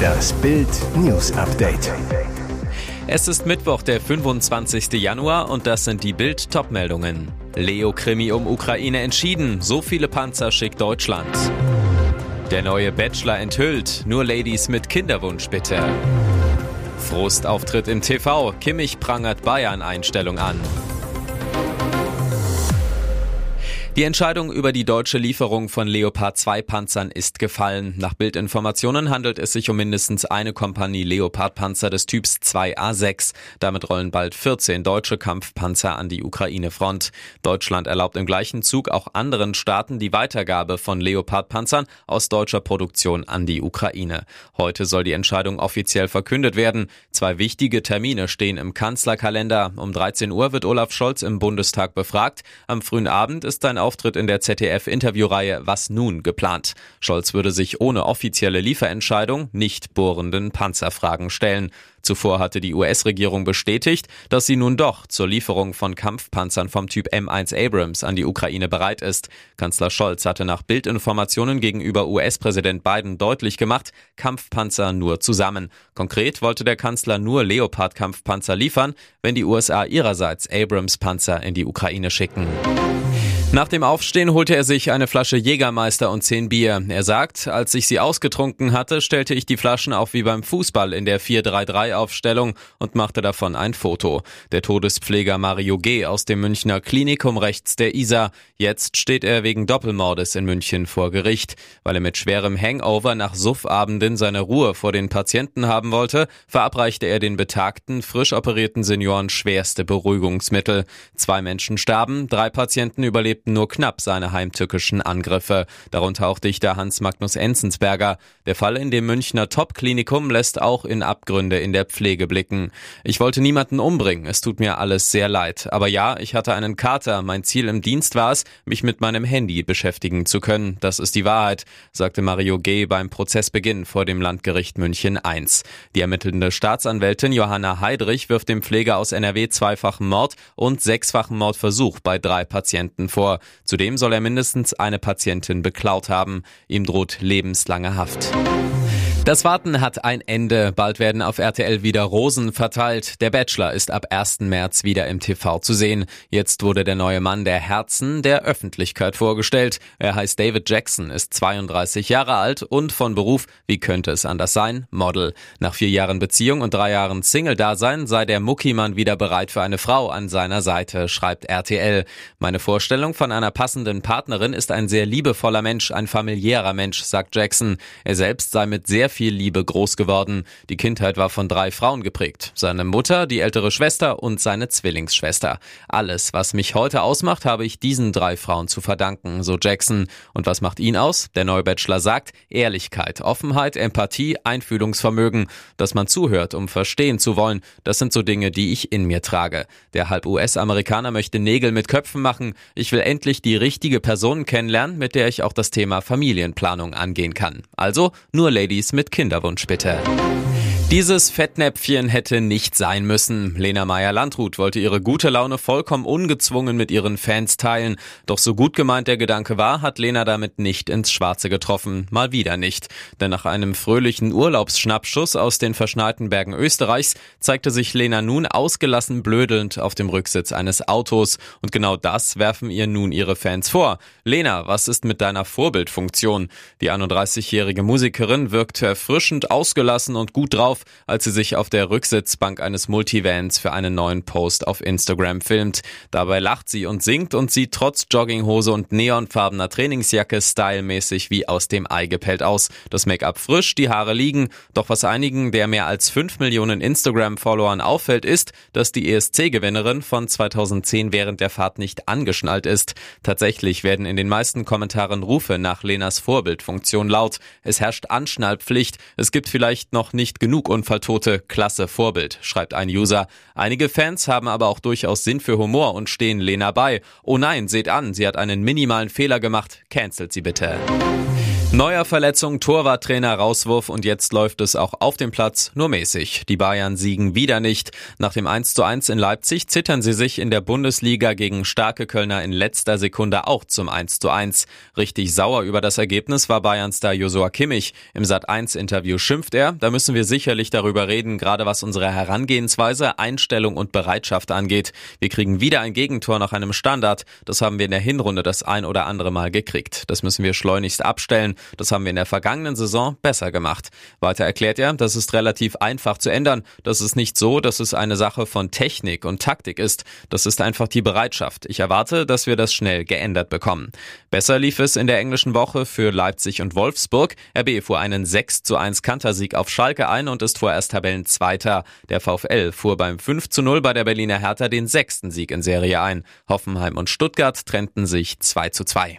Das Bild News Update. Es ist Mittwoch, der 25. Januar und das sind die Bild Topmeldungen. Leo Krimi um Ukraine entschieden, so viele Panzer schickt Deutschland. Der neue Bachelor enthüllt, nur Ladies mit Kinderwunsch bitte. Frostauftritt im TV, Kimmich prangert Bayern Einstellung an. Die Entscheidung über die deutsche Lieferung von Leopard 2 Panzern ist gefallen. Nach Bildinformationen handelt es sich um mindestens eine Kompanie Leopard Panzer des Typs 2A6. Damit rollen bald 14 deutsche Kampfpanzer an die Ukraine-Front. Deutschland erlaubt im gleichen Zug auch anderen Staaten die Weitergabe von Leopard Panzern aus deutscher Produktion an die Ukraine. Heute soll die Entscheidung offiziell verkündet werden. Zwei wichtige Termine stehen im Kanzlerkalender. Um 13 Uhr wird Olaf Scholz im Bundestag befragt. Am frühen Abend ist ein Auftritt in der ZDF-Interviewreihe Was nun geplant. Scholz würde sich ohne offizielle Lieferentscheidung nicht bohrenden Panzerfragen stellen. Zuvor hatte die US-Regierung bestätigt, dass sie nun doch zur Lieferung von Kampfpanzern vom Typ M1 Abrams an die Ukraine bereit ist. Kanzler Scholz hatte nach Bildinformationen gegenüber US-Präsident Biden deutlich gemacht, Kampfpanzer nur zusammen. Konkret wollte der Kanzler nur Leopard-Kampfpanzer liefern, wenn die USA ihrerseits Abrams-Panzer in die Ukraine schicken. Nach dem Aufstehen holte er sich eine Flasche Jägermeister und zehn Bier. Er sagt, als ich sie ausgetrunken hatte, stellte ich die Flaschen auf wie beim Fußball in der 4-3-3-Aufstellung und machte davon ein Foto. Der Todespfleger Mario G. aus dem Münchner Klinikum rechts der Isar. Jetzt steht er wegen Doppelmordes in München vor Gericht. Weil er mit schwerem Hangover nach Suffabenden seine Ruhe vor den Patienten haben wollte, verabreichte er den betagten, frisch operierten Senioren schwerste Beruhigungsmittel. Zwei Menschen starben, drei Patienten überlebten überlebten nur knapp seine heimtückischen Angriffe, darunter auch Dichter Hans Magnus Enzensberger. Der Fall in dem Münchner Top-Klinikum lässt auch in Abgründe in der Pflege blicken. Ich wollte niemanden umbringen, es tut mir alles sehr leid. Aber ja, ich hatte einen Kater, mein Ziel im Dienst war es, mich mit meinem Handy beschäftigen zu können. Das ist die Wahrheit, sagte Mario G. beim Prozessbeginn vor dem Landgericht München I. Die ermittelnde Staatsanwältin Johanna Heidrich wirft dem Pfleger aus NRW zweifachen Mord und sechsfachen Mordversuch bei drei Patienten vor vor. Zudem soll er mindestens eine Patientin beklaut haben. Ihm droht lebenslange Haft. Das Warten hat ein Ende. Bald werden auf RTL wieder Rosen verteilt. Der Bachelor ist ab 1. März wieder im TV zu sehen. Jetzt wurde der neue Mann der Herzen der Öffentlichkeit vorgestellt. Er heißt David Jackson, ist 32 Jahre alt und von Beruf, wie könnte es anders sein, Model. Nach vier Jahren Beziehung und drei Jahren Single-Dasein sei der Muckimann wieder bereit für eine Frau an seiner Seite, schreibt RTL. Meine Vorstellung von einer passenden Partnerin ist ein sehr liebevoller Mensch, ein familiärer Mensch, sagt Jackson. Er selbst sei mit sehr viel Liebe groß geworden. Die Kindheit war von drei Frauen geprägt. Seine Mutter, die ältere Schwester und seine Zwillingsschwester. Alles, was mich heute ausmacht, habe ich diesen drei Frauen zu verdanken, so Jackson. Und was macht ihn aus? Der neue Bachelor sagt, Ehrlichkeit, Offenheit, Empathie, Einfühlungsvermögen. Dass man zuhört, um verstehen zu wollen, das sind so Dinge, die ich in mir trage. Der halb US-Amerikaner möchte Nägel mit Köpfen machen. Ich will endlich die richtige Person kennenlernen, mit der ich auch das Thema Familienplanung angehen kann. Also nur Ladies mit mit Kinderwunsch bitte. Dieses Fettnäpfchen hätte nicht sein müssen. Lena Meyer-Landrut wollte ihre gute Laune vollkommen ungezwungen mit ihren Fans teilen. Doch so gut gemeint der Gedanke war, hat Lena damit nicht ins Schwarze getroffen. Mal wieder nicht. Denn nach einem fröhlichen Urlaubsschnappschuss aus den verschneiten Bergen Österreichs zeigte sich Lena nun ausgelassen blödelnd auf dem Rücksitz eines Autos. Und genau das werfen ihr nun ihre Fans vor. Lena, was ist mit deiner Vorbildfunktion? Die 31-jährige Musikerin wirkt erfrischend ausgelassen und gut drauf als sie sich auf der Rücksitzbank eines Multivans für einen neuen Post auf Instagram filmt. Dabei lacht sie und singt und sieht trotz Jogginghose und neonfarbener Trainingsjacke stylmäßig wie aus dem Ei gepellt aus. Das Make-up frisch, die Haare liegen. Doch was einigen der mehr als 5 Millionen Instagram-Followern auffällt, ist, dass die ESC-Gewinnerin von 2010 während der Fahrt nicht angeschnallt ist. Tatsächlich werden in den meisten Kommentaren Rufe nach Lenas Vorbildfunktion laut. Es herrscht Anschnallpflicht. Es gibt vielleicht noch nicht genug Unfalltote, klasse Vorbild, schreibt ein User. Einige Fans haben aber auch durchaus Sinn für Humor und stehen Lena bei. Oh nein, seht an, sie hat einen minimalen Fehler gemacht, cancelt sie bitte. Neuer Verletzung, Torwarttrainer, Rauswurf und jetzt läuft es auch auf dem Platz nur mäßig. Die Bayern siegen wieder nicht. Nach dem 1 zu 1 in Leipzig zittern sie sich in der Bundesliga gegen starke Kölner in letzter Sekunde auch zum 1 zu 1. Richtig sauer über das Ergebnis war Bayern-Star Josua Kimmich. Im Sat 1 Interview schimpft er, da müssen wir sicherlich darüber reden, gerade was unsere Herangehensweise, Einstellung und Bereitschaft angeht. Wir kriegen wieder ein Gegentor nach einem Standard. Das haben wir in der Hinrunde das ein oder andere Mal gekriegt. Das müssen wir schleunigst abstellen. Das haben wir in der vergangenen Saison besser gemacht. Weiter erklärt er, das ist relativ einfach zu ändern. Das ist nicht so, dass es eine Sache von Technik und Taktik ist. Das ist einfach die Bereitschaft. Ich erwarte, dass wir das schnell geändert bekommen. Besser lief es in der englischen Woche für Leipzig und Wolfsburg. RB fuhr einen 6 zu 1 Kantersieg auf Schalke ein und ist vorerst Tabellenzweiter. Der VfL fuhr beim 5 zu 0 bei der Berliner Hertha den sechsten Sieg in Serie ein. Hoffenheim und Stuttgart trennten sich 2 zu 2.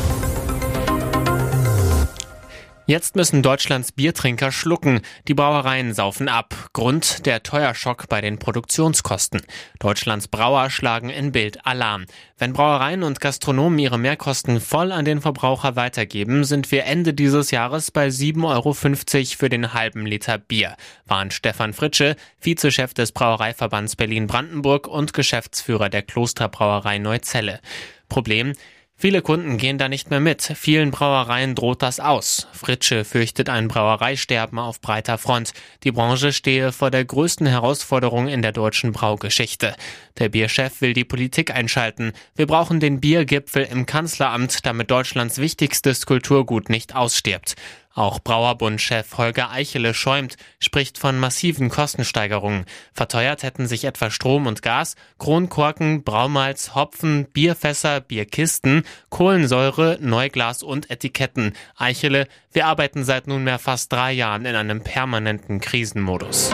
Jetzt müssen Deutschlands Biertrinker schlucken. Die Brauereien saufen ab. Grund der Teuerschock bei den Produktionskosten. Deutschlands Brauer schlagen in Bild Alarm. Wenn Brauereien und Gastronomen ihre Mehrkosten voll an den Verbraucher weitergeben, sind wir Ende dieses Jahres bei 7,50 Euro für den halben Liter Bier, waren Stefan Fritsche, Vizechef des Brauereiverbands Berlin-Brandenburg und Geschäftsführer der Klosterbrauerei Neuzelle. Problem, Viele Kunden gehen da nicht mehr mit. Vielen Brauereien droht das aus. Fritsche fürchtet ein Brauereisterben auf breiter Front. Die Branche stehe vor der größten Herausforderung in der deutschen Braugeschichte. Der Bierchef will die Politik einschalten. Wir brauchen den Biergipfel im Kanzleramt, damit Deutschlands wichtigstes Kulturgut nicht ausstirbt. Auch Brauerbundchef Holger Eichele schäumt, spricht von massiven Kostensteigerungen. Verteuert hätten sich etwa Strom und Gas, Kronkorken, Braumalz, Hopfen, Bierfässer, Bierkisten, Kohlensäure, Neuglas und Etiketten. Eichele, wir arbeiten seit nunmehr fast drei Jahren in einem permanenten Krisenmodus.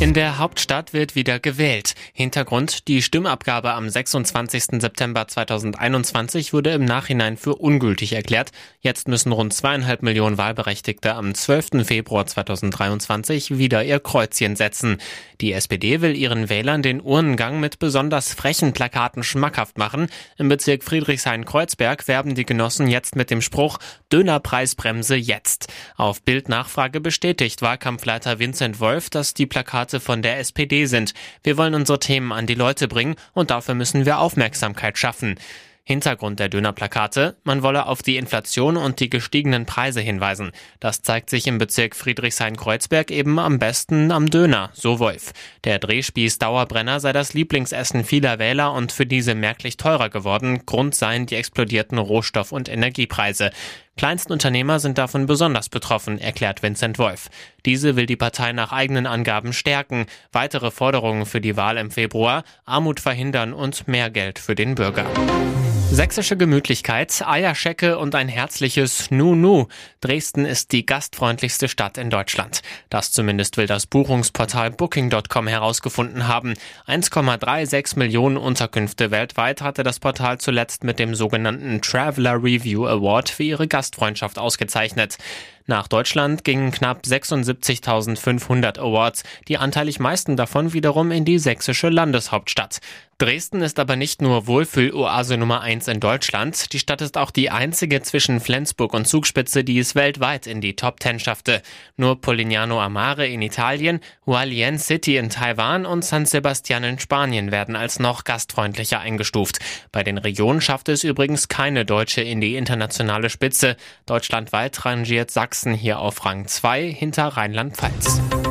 In der Hauptstadt wird wieder gewählt. Hintergrund, die Stimmabgabe am 26. September 2021 wurde im Nachhinein für ungültig erklärt. Jetzt müssen rund zweieinhalb Millionen Wahlberechtigte am 12. Februar 2023 wieder ihr Kreuzchen setzen. Die SPD will ihren Wählern den Urnengang mit besonders frechen Plakaten schmackhaft machen. Im Bezirk Friedrichshain-Kreuzberg werben die Genossen jetzt mit dem Spruch Dönerpreisbremse jetzt. Auf Bildnachfrage bestätigt Wahlkampfleiter Vincent Wolf, dass die Plakate Plakate von der SPD sind. Wir wollen unsere Themen an die Leute bringen und dafür müssen wir Aufmerksamkeit schaffen. Hintergrund der Dönerplakate, man wolle auf die Inflation und die gestiegenen Preise hinweisen. Das zeigt sich im Bezirk Friedrichshain-Kreuzberg eben am besten am Döner, so Wolf. Der Drehspieß Dauerbrenner sei das Lieblingsessen vieler Wähler und für diese merklich teurer geworden. Grund seien die explodierten Rohstoff- und Energiepreise. Kleinstunternehmer sind davon besonders betroffen, erklärt Vincent Wolf. Diese will die Partei nach eigenen Angaben stärken. Weitere Forderungen für die Wahl im Februar, Armut verhindern und mehr Geld für den Bürger. Sächsische Gemütlichkeit, Eierschecke und ein herzliches Nu-Nu. Dresden ist die gastfreundlichste Stadt in Deutschland. Das zumindest will das Buchungsportal Booking.com herausgefunden haben. 1,36 Millionen Unterkünfte weltweit hatte das Portal zuletzt mit dem sogenannten Traveler Review Award für ihre Gastfreundschaft ausgezeichnet. Nach Deutschland gingen knapp 76.500 Awards, die anteilig meisten davon wiederum in die sächsische Landeshauptstadt. Dresden ist aber nicht nur Wohlfühl-Oase Nummer 1 in Deutschland, die Stadt ist auch die einzige zwischen Flensburg und Zugspitze, die es weltweit in die Top 10 schaffte. Nur Polignano Amare in Italien, Hualien City in Taiwan und San Sebastian in Spanien werden als noch gastfreundlicher eingestuft. Bei den Regionen schafft es übrigens keine Deutsche in die internationale Spitze. Deutschlandweit rangiert Sachsen hier auf Rang 2 hinter Rheinland-Pfalz.